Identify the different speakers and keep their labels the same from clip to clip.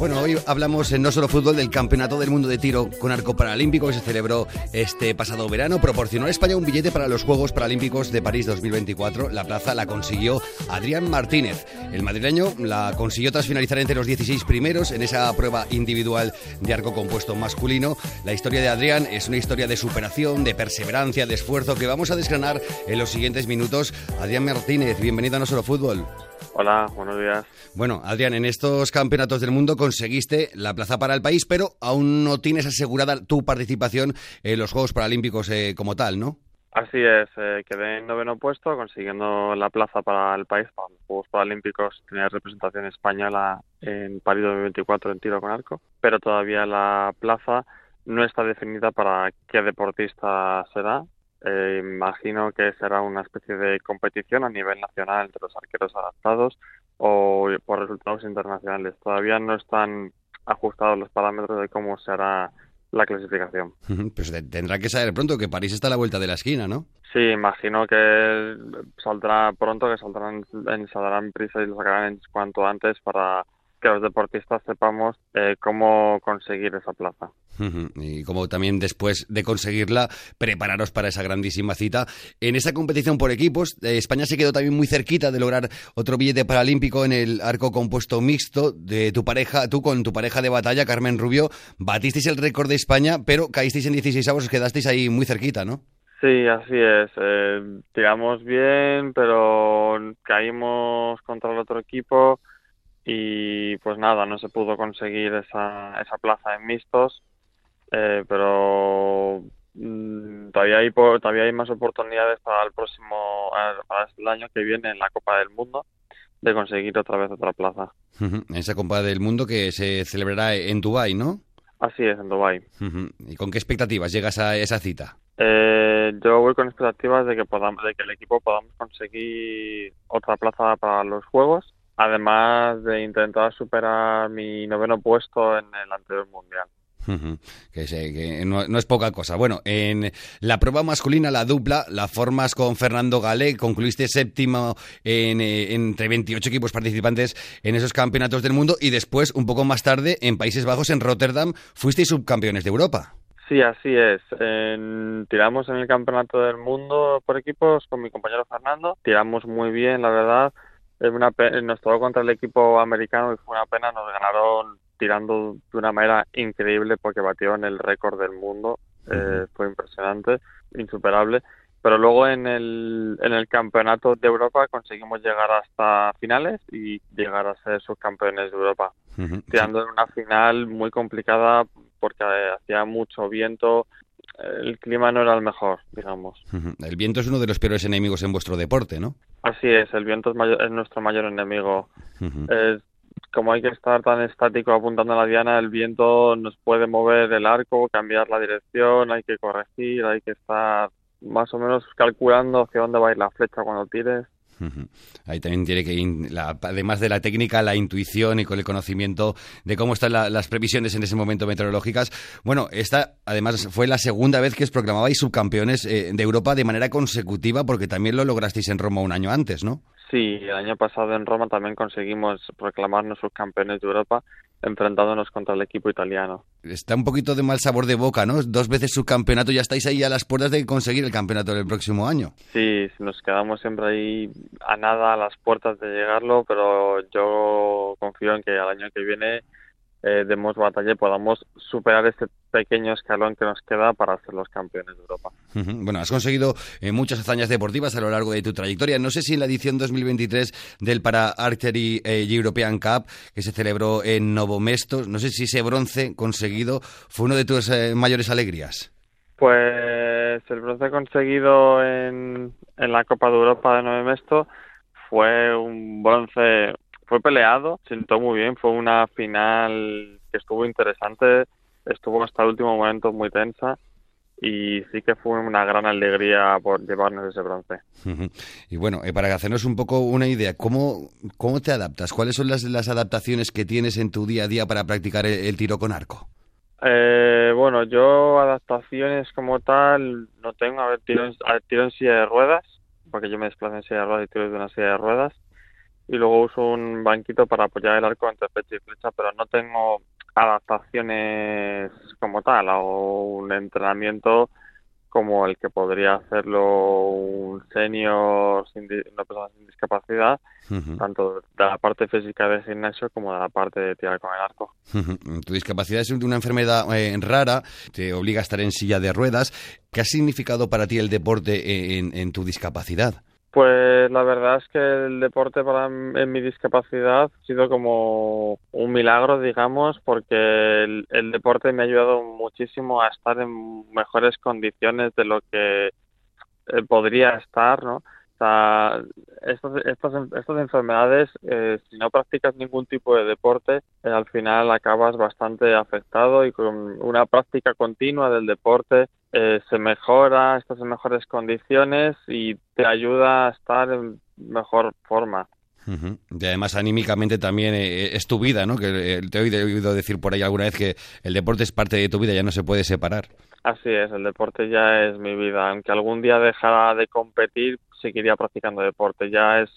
Speaker 1: Bueno, hoy hablamos en No Solo Fútbol del Campeonato del Mundo de Tiro con Arco Paralímpico que se celebró este pasado verano. Proporcionó a España un billete para los Juegos Paralímpicos de París 2024. La plaza la consiguió Adrián Martínez. El madrileño la consiguió tras finalizar entre los 16 primeros en esa prueba individual de arco compuesto masculino. La historia de Adrián es una historia de superación, de perseverancia, de esfuerzo que vamos a desgranar en los siguientes minutos. Adrián Martínez, bienvenido a No Solo Fútbol.
Speaker 2: Hola, buenos días.
Speaker 1: Bueno, Adrián, en estos campeonatos del mundo conseguiste la plaza para el país, pero aún no tienes asegurada tu participación en los Juegos Paralímpicos eh, como tal, ¿no?
Speaker 2: Así es, eh, quedé en noveno puesto consiguiendo la plaza para el país, para los Juegos Paralímpicos. Tenía representación española en París 2024 en tiro con arco, pero todavía la plaza no está definida para qué deportista será. Eh, imagino que será una especie de competición a nivel nacional entre los arqueros adaptados o por resultados internacionales. Todavía no están ajustados los parámetros de cómo será la clasificación.
Speaker 1: Pues tendrá que saber pronto que París está a la vuelta de la esquina, ¿no?
Speaker 2: Sí, imagino que saldrá pronto, que saldrán, saldrán prisa y lo sacarán en cuanto antes para que los deportistas sepamos eh, cómo conseguir esa plaza.
Speaker 1: Y como también después de conseguirla, prepararos para esa grandísima cita. En esa competición por equipos, eh, España se quedó también muy cerquita de lograr otro billete paralímpico en el arco compuesto mixto de tu pareja, tú con tu pareja de batalla, Carmen Rubio, batisteis el récord de España, pero caísteis en 16 avos, os quedasteis ahí muy cerquita, ¿no?
Speaker 2: Sí, así es. Eh, tiramos bien, pero caímos contra el otro equipo y pues nada, no se pudo conseguir esa, esa plaza en mixtos, eh, pero mm, todavía hay todavía hay más oportunidades para el próximo para el año que viene en la Copa del Mundo de conseguir otra vez otra plaza.
Speaker 1: Esa Copa del Mundo que se celebrará en Dubai, ¿no?
Speaker 2: Así es, en Dubai.
Speaker 1: ¿Y con qué expectativas llegas a esa cita?
Speaker 2: Eh, yo voy con expectativas de que podamos, de que el equipo podamos conseguir otra plaza para los Juegos además de intentar superar mi noveno puesto en el anterior mundial.
Speaker 1: que, que no, es poca cosa. Bueno, en la prueba masculina, la dupla, la formas con Fernando Galé, concluiste séptimo en, eh, entre 28 equipos participantes en esos campeonatos del mundo y después, un poco más tarde, en Países Bajos, en Rotterdam, fuisteis subcampeones de Europa.
Speaker 2: Sí, así es. tiramos en el campeonato del mundo por equipos con mi compañero Fernando. Tiramos muy bien, la verdad una nos tocó contra el equipo americano y fue una pena, nos ganaron tirando de una manera increíble porque batieron el récord del mundo, eh, fue impresionante, insuperable, pero luego en el, en el campeonato de Europa conseguimos llegar hasta finales y llegar a ser subcampeones de Europa, tirando en una final muy complicada porque hacía mucho viento, el clima no era el mejor, digamos.
Speaker 1: El viento es uno de los peores enemigos en vuestro deporte, ¿no?
Speaker 2: Así es, el viento es, nuestro mayor enemigo. como hay que estar tan estático apuntando a la diana, el viento nos puede mover el arco, cambiar la dirección, hay que corregir, hay que estar más o menos calculando hacia dónde va a ir la flecha cuando tires.
Speaker 1: Ahí también tiene que, además de la técnica, la intuición y con el conocimiento de cómo están las previsiones en ese momento meteorológicas. Bueno, esta además fue la segunda vez que os proclamabais subcampeones eh, de Europa de manera consecutiva, porque también lo lograsteis en Roma un año antes, ¿no?
Speaker 2: Sí, el año pasado en Roma también conseguimos proclamarnos subcampeones de Europa enfrentándonos contra el equipo italiano.
Speaker 1: Está un poquito de mal sabor de boca, ¿no? Dos veces subcampeonato, ya estáis ahí a las puertas de conseguir el campeonato del próximo año.
Speaker 2: Sí, nos quedamos siempre ahí a nada, a las puertas de llegarlo, pero yo confío en que al año que viene eh, demos batalla y podamos superar este pequeño escalón que nos queda para ser los campeones de Europa.
Speaker 1: Bueno, has conseguido eh, muchas hazañas deportivas a lo largo de tu trayectoria. No sé si en la edición 2023 del Para Archery eh, European Cup, que se celebró en Novo Mesto, no sé si ese bronce conseguido fue uno de tus eh, mayores alegrías.
Speaker 2: Pues el bronce conseguido en, en la Copa de Europa de Novo Mesto fue un bronce fue peleado, sentó muy bien, fue una final que estuvo interesante, estuvo hasta el último momento muy tensa y sí que fue una gran alegría por llevarnos ese bronce.
Speaker 1: Y bueno, eh, para hacernos un poco una idea, ¿cómo, cómo te adaptas? ¿Cuáles son las, las adaptaciones que tienes en tu día a día para practicar el, tiro con arco?
Speaker 2: Eh, bueno, yo adaptaciones como tal no tengo. A ver, tiro en, tiro en silla de ruedas, porque yo me desplazo en silla de ruedas y tiro de una silla de ruedas. Y luego uso un banquito para apoyar el arco entre pecho y flecha, pero no tengo adaptaciones como tal o un entrenamiento como el que podría hacerlo un senior, una persona sin discapacidad, tanto de la parte física del gimnasio como de la parte de tirar con el arco.
Speaker 1: Tu discapacidad es una enfermedad eh, rara, te obliga a estar en silla de ruedas. ¿Qué ha significado para ti el deporte en tu discapacidad?
Speaker 2: Pues la verdad es que el deporte para en mi discapacidad ha sido como un milagro, digamos, porque el, deporte me ha ayudado muchísimo a estar en mejores condiciones de lo que eh, podría estar, ¿no? Estas, estas, estas enfermedades, eh, si no practicas ningún tipo de deporte, eh, al final acabas bastante afectado y con una práctica continua del deporte eh, se mejora, estás en mejores condiciones y te ayuda a estar en mejor forma.
Speaker 1: Y además anímicamente también eh, es tu vida, ¿no? Que eh, te he oído decir por ahí alguna vez que el deporte es parte de tu vida, ya no se puede separar.
Speaker 2: Así es, el deporte ya es mi vida. Aunque algún día dejara de competir, seguiría practicando deporte. Ya es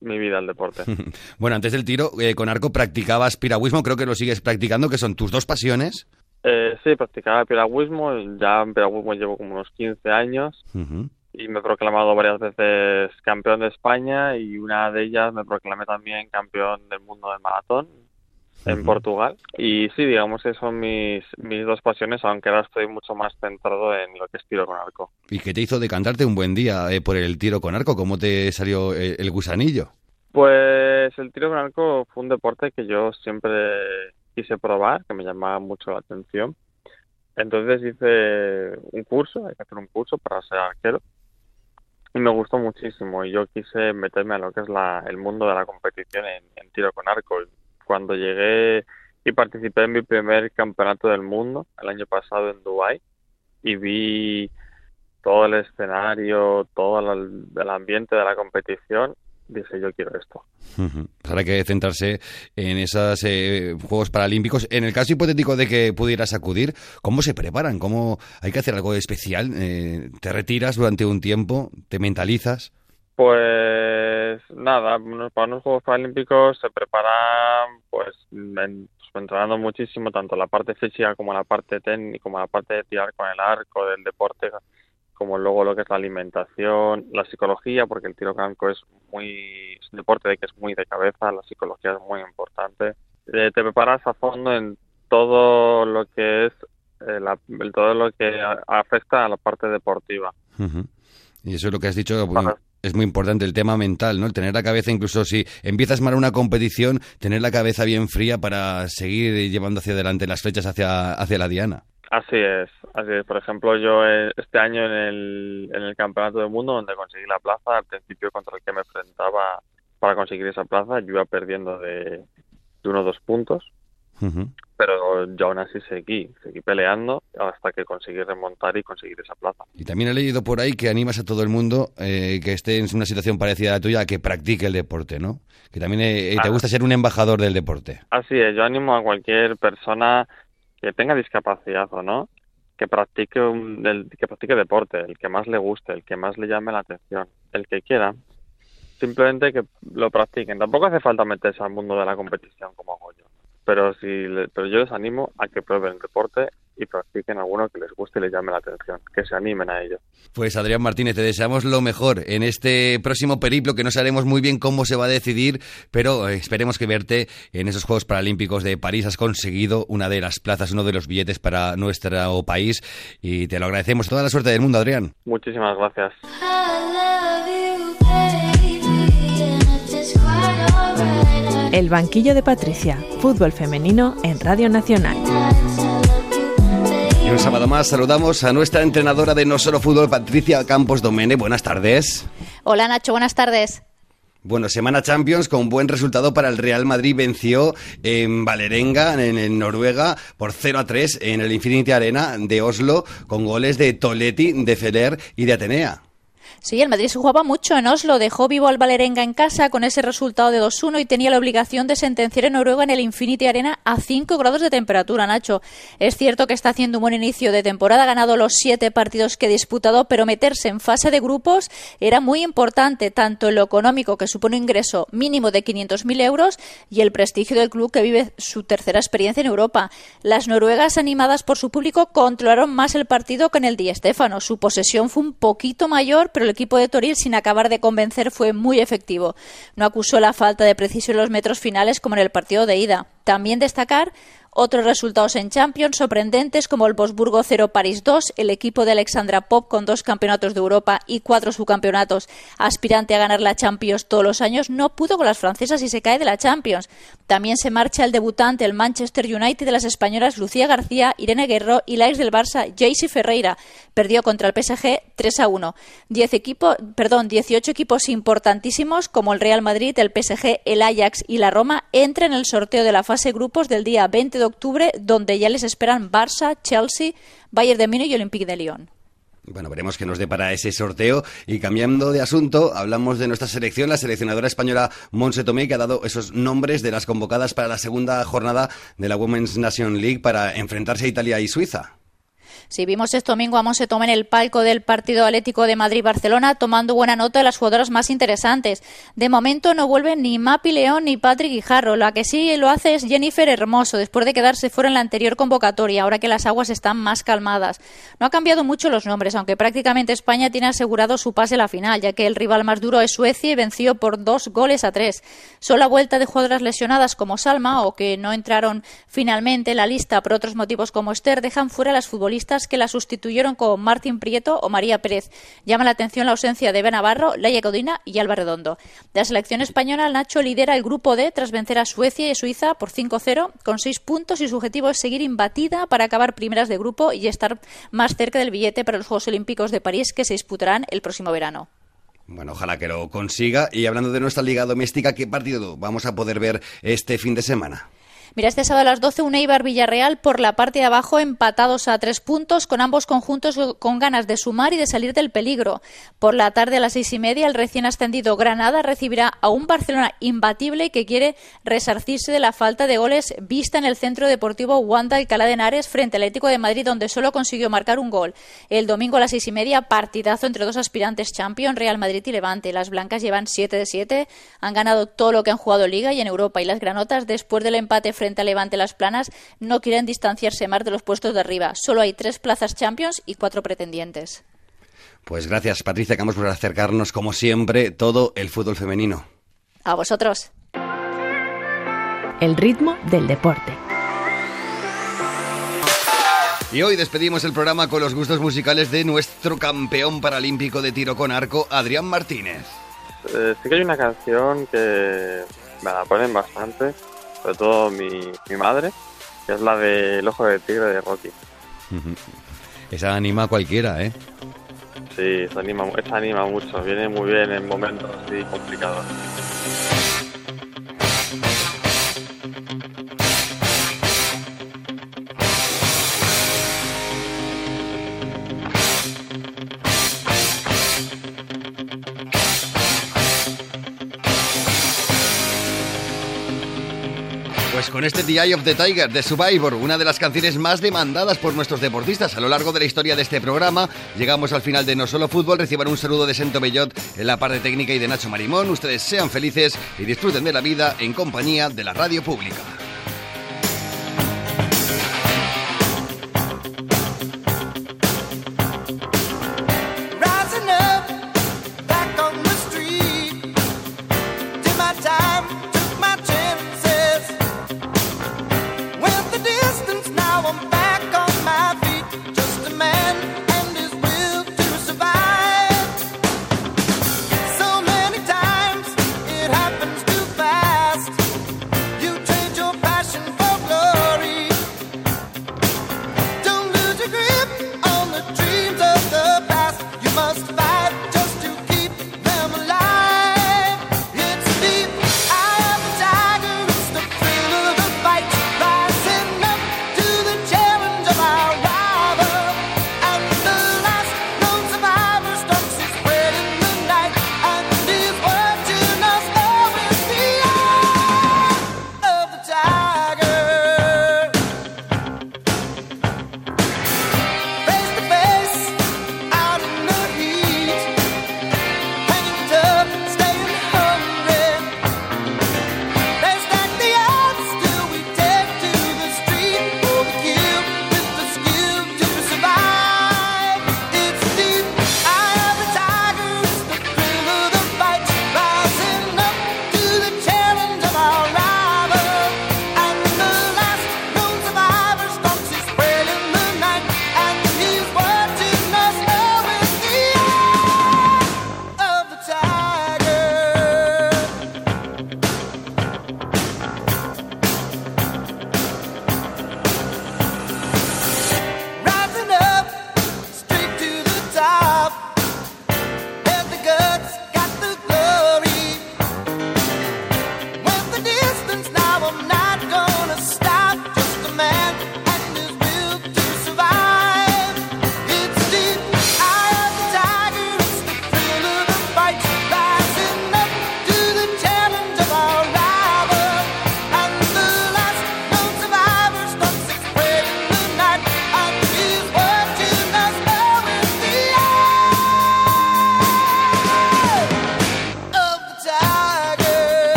Speaker 2: mi vida el deporte.
Speaker 1: bueno, antes del tiro, con arco practicabas piragüismo, creo que lo sigues practicando, que son tus dos pasiones.
Speaker 2: Eh, sí, practicaba piragüismo, ya en piragüismo llevo como unos 15 años y me he proclamado varias veces campeón de España y una de ellas me proclamé también campeón del mundo de maratón en Portugal. Y sí, digamos que son mis, mis dos pasiones, aunque ahora estoy mucho más centrado en lo que es tiro con arco.
Speaker 1: ¿Y qué te hizo decantarte un buen día eh, por el tiro con arco? ¿Cómo te salió el, el gusanillo?
Speaker 2: Pues el tiro con arco fue un deporte que yo siempre quise probar, que me llamaba mucho la atención. Entonces hice un curso, hay que hacer un curso para ser arquero. Y me gustó muchísimo y yo quise meterme a lo que es la, el mundo de la competición en, tiro con arco. Cuando llegué y participé en mi primer campeonato del mundo el año pasado en Dubai y vi todo el escenario, todo el ambiente de la competición dije yo quiero esto.
Speaker 1: Ahora hay que centrarse en esos eh, Juegos Paralímpicos. En el caso hipotético de que pudieras acudir, ¿cómo se preparan? ¿Cómo hay que hacer algo especial? Eh, ¿Te retiras durante un tiempo? ¿Te mentalizas?
Speaker 2: Pues nada, para unos Juegos Paralímpicos se preparan pues, pues, entrenando muchísimo tanto la parte física como la parte técnica, como la parte de tirar con el arco, del deporte como luego lo que es la alimentación, la psicología, porque el tiro franco es muy es un deporte de que es muy de cabeza, la psicología es muy importante. Eh, te preparas a fondo en todo lo que es eh, todo lo que afecta a la parte deportiva.
Speaker 1: Y eso es lo que has dicho, es muy importante el tema mental, ¿no? El tener la cabeza, incluso si empiezas mal una competición, tener la cabeza bien fría para seguir llevando hacia adelante las flechas hacia, hacia la diana.
Speaker 2: Así es, así es. Por ejemplo, yo eh, este año en el, en el Campeonato del Mundo, donde conseguí la plaza, al principio contra el que me enfrentaba para conseguir esa plaza, yo iba perdiendo de, uno o dos puntos. Pero yo aún así seguí, seguí peleando hasta que conseguí remontar y conseguir esa plaza.
Speaker 1: Y también he leído por ahí que animas a todo el mundo eh, que esté en una situación parecida a la tuya a que practique el deporte, ¿no? Que también eh, te gusta ser un embajador del deporte.
Speaker 2: Así es, yo animo a cualquier persona que tenga discapacidad o no, que practique un, que practique deporte, el que más le guste, el que más le llame la atención, el que quiera, simplemente que lo practiquen. Tampoco hace falta meterse al mundo de la competición como hago yo, pero si pero yo les animo a que prueben el deporte y practiquen alguno que les guste y les llame la atención, que se animen a ello.
Speaker 1: Pues Adrián Martínez, te deseamos lo mejor en este próximo periplo que no sabemos muy bien cómo se va a decidir, pero eh, esperemos que verte en esos Juegos Paralímpicos de París has conseguido una de las plazas, uno de los billetes para nuestro país y te lo agradecemos. Toda la suerte del mundo, Adrián.
Speaker 2: Muchísimas gracias.
Speaker 3: El banquillo de Patricia, fútbol femenino en Radio Nacional
Speaker 1: un sábado más saludamos a nuestra entrenadora de No Solo Fútbol, Patricia Campos Domene. Buenas tardes.
Speaker 4: Hola Nacho, buenas tardes.
Speaker 1: Bueno, semana Champions con buen resultado para el Real Madrid. Venció en Valerenga, en, Noruega, por 0 a 3 en el Infinity Arena de Oslo, con goles de Toletti, de Feller y de Atenea.
Speaker 4: Sí, el Madrid se jugaba mucho en Oslo, dejó vivo al Valerenga en casa con ese resultado de 2-1 y tenía la obligación de sentenciar en Noruega en el Infinity Arena a 5 grados de temperatura, Nacho. Es cierto que está haciendo un buen inicio de temporada, ha ganado los 7 partidos que ha disputado, pero meterse en fase de grupos era muy importante, tanto en lo económico, que supone un ingreso mínimo de 500.000 euros, y el prestigio del club que vive su tercera experiencia en Europa. Las noruegas, animadas por su público, controlaron más el partido que en el Di Stéfano. Su posesión fue un poquito mayor, pero el equipo de Toril, sin acabar de convencer, fue muy efectivo. No acusó la falta de precisión en los metros finales como en el partido de ida. También destacar otros resultados en Champions sorprendentes como el Bosburgo 0 París 2, el equipo de Alexandra Pop con dos campeonatos de Europa y cuatro subcampeonatos, aspirante a ganar la Champions todos los años, no pudo con las francesas y se cae de la Champions. También se marcha el debutante, el Manchester United de las españolas Lucía García, Irene Guerrero y la ex del Barça, Jaycee Ferreira. Perdió contra el PSG 3 a 1. Diez equipos, perdón, 18 equipos importantísimos como el Real Madrid, el PSG, el Ajax y la Roma entran en el sorteo de la fase grupos del día 20 de octubre, donde ya les esperan Barça, Chelsea, Bayern de Múnich y Olympique de Lyon.
Speaker 1: Bueno, veremos qué nos depara ese sorteo. Y cambiando de asunto, hablamos de nuestra selección, la seleccionadora española Monse Tomé, que ha dado esos nombres de las convocadas para la segunda jornada de la Women's Nation League para enfrentarse a Italia y Suiza.
Speaker 4: Si vimos este domingo a Monse Tomé en el palco del partido Atlético de Madrid-Barcelona tomando buena nota de las jugadoras más interesantes. De momento no vuelven ni Mapi León ni Patrick Guijarro. La que sí lo hace es Jennifer Hermoso, después de quedarse fuera en la anterior convocatoria, ahora que las aguas están más calmadas. No ha cambiado mucho los nombres, aunque prácticamente España tiene asegurado su pase a la final, ya que el rival más duro es Suecia y venció por dos goles a tres. Solo vuelta de jugadoras lesionadas como Salma o que no entraron finalmente en la lista por otros motivos como Esther dejan fuera a las futbolistas que la sustituyeron con Martín Prieto o María Pérez. Llama la atención la ausencia de Ben Navarro, Laia Codina y Alba Redondo. De la selección española, Nacho lidera el grupo D tras vencer a Suecia y Suiza por 5-0 con 6 puntos y su objetivo es seguir imbatida para acabar primeras de grupo y estar más cerca del billete para los Juegos Olímpicos de París que se disputarán el próximo verano.
Speaker 1: Bueno, ojalá que lo consiga. Y hablando de nuestra liga doméstica, ¿qué partido vamos a poder ver este fin de semana?
Speaker 4: Mira, este sábado a las 12 un Eibar Villarreal por la parte de abajo empatados a tres puntos con ambos conjuntos con ganas de sumar y de salir del peligro. Por la tarde a las seis y media el recién ascendido Granada recibirá a un Barcelona imbatible que quiere resarcirse de la falta de goles vista en el centro deportivo Wanda Alcalá de Henares frente al Atlético de Madrid donde solo consiguió marcar un gol. El domingo a las seis y media partidazo entre dos aspirantes champion Real Madrid y Levante. Las blancas llevan 7 de 7, han ganado todo lo que han jugado Liga y en Europa y las granotas después del empate frente a Levante Las Planas no quieren distanciarse más de los puestos de arriba. Solo hay tres plazas Champions y cuatro pretendientes.
Speaker 1: Pues gracias, Patricia, que vamos por acercarnos, como siempre, todo el fútbol femenino.
Speaker 4: A vosotros.
Speaker 3: El ritmo del deporte.
Speaker 1: Y hoy despedimos el programa con los gustos musicales de nuestro campeón paralímpico de tiro con arco, Adrián Martínez.
Speaker 2: Eh, sí que hay una canción que me la ponen bastante, sobre todo mi, mi madre, que es la de El ojo de tigre de Rocky.
Speaker 1: Esa anima a cualquiera, ¿eh?
Speaker 2: Sí, esa anima, esa anima mucho, viene muy bien en momentos así complicados.
Speaker 1: Pues con este The Eye of the Tiger de Survivor, una de las canciones más demandadas por nuestros deportistas a lo largo de la historia de este programa, llegamos al final de No Solo Fútbol. Reciban un saludo de Sento Bellot en la parte técnica y de Nacho Marimón. Ustedes sean felices y disfruten de la vida en compañía de la radio pública.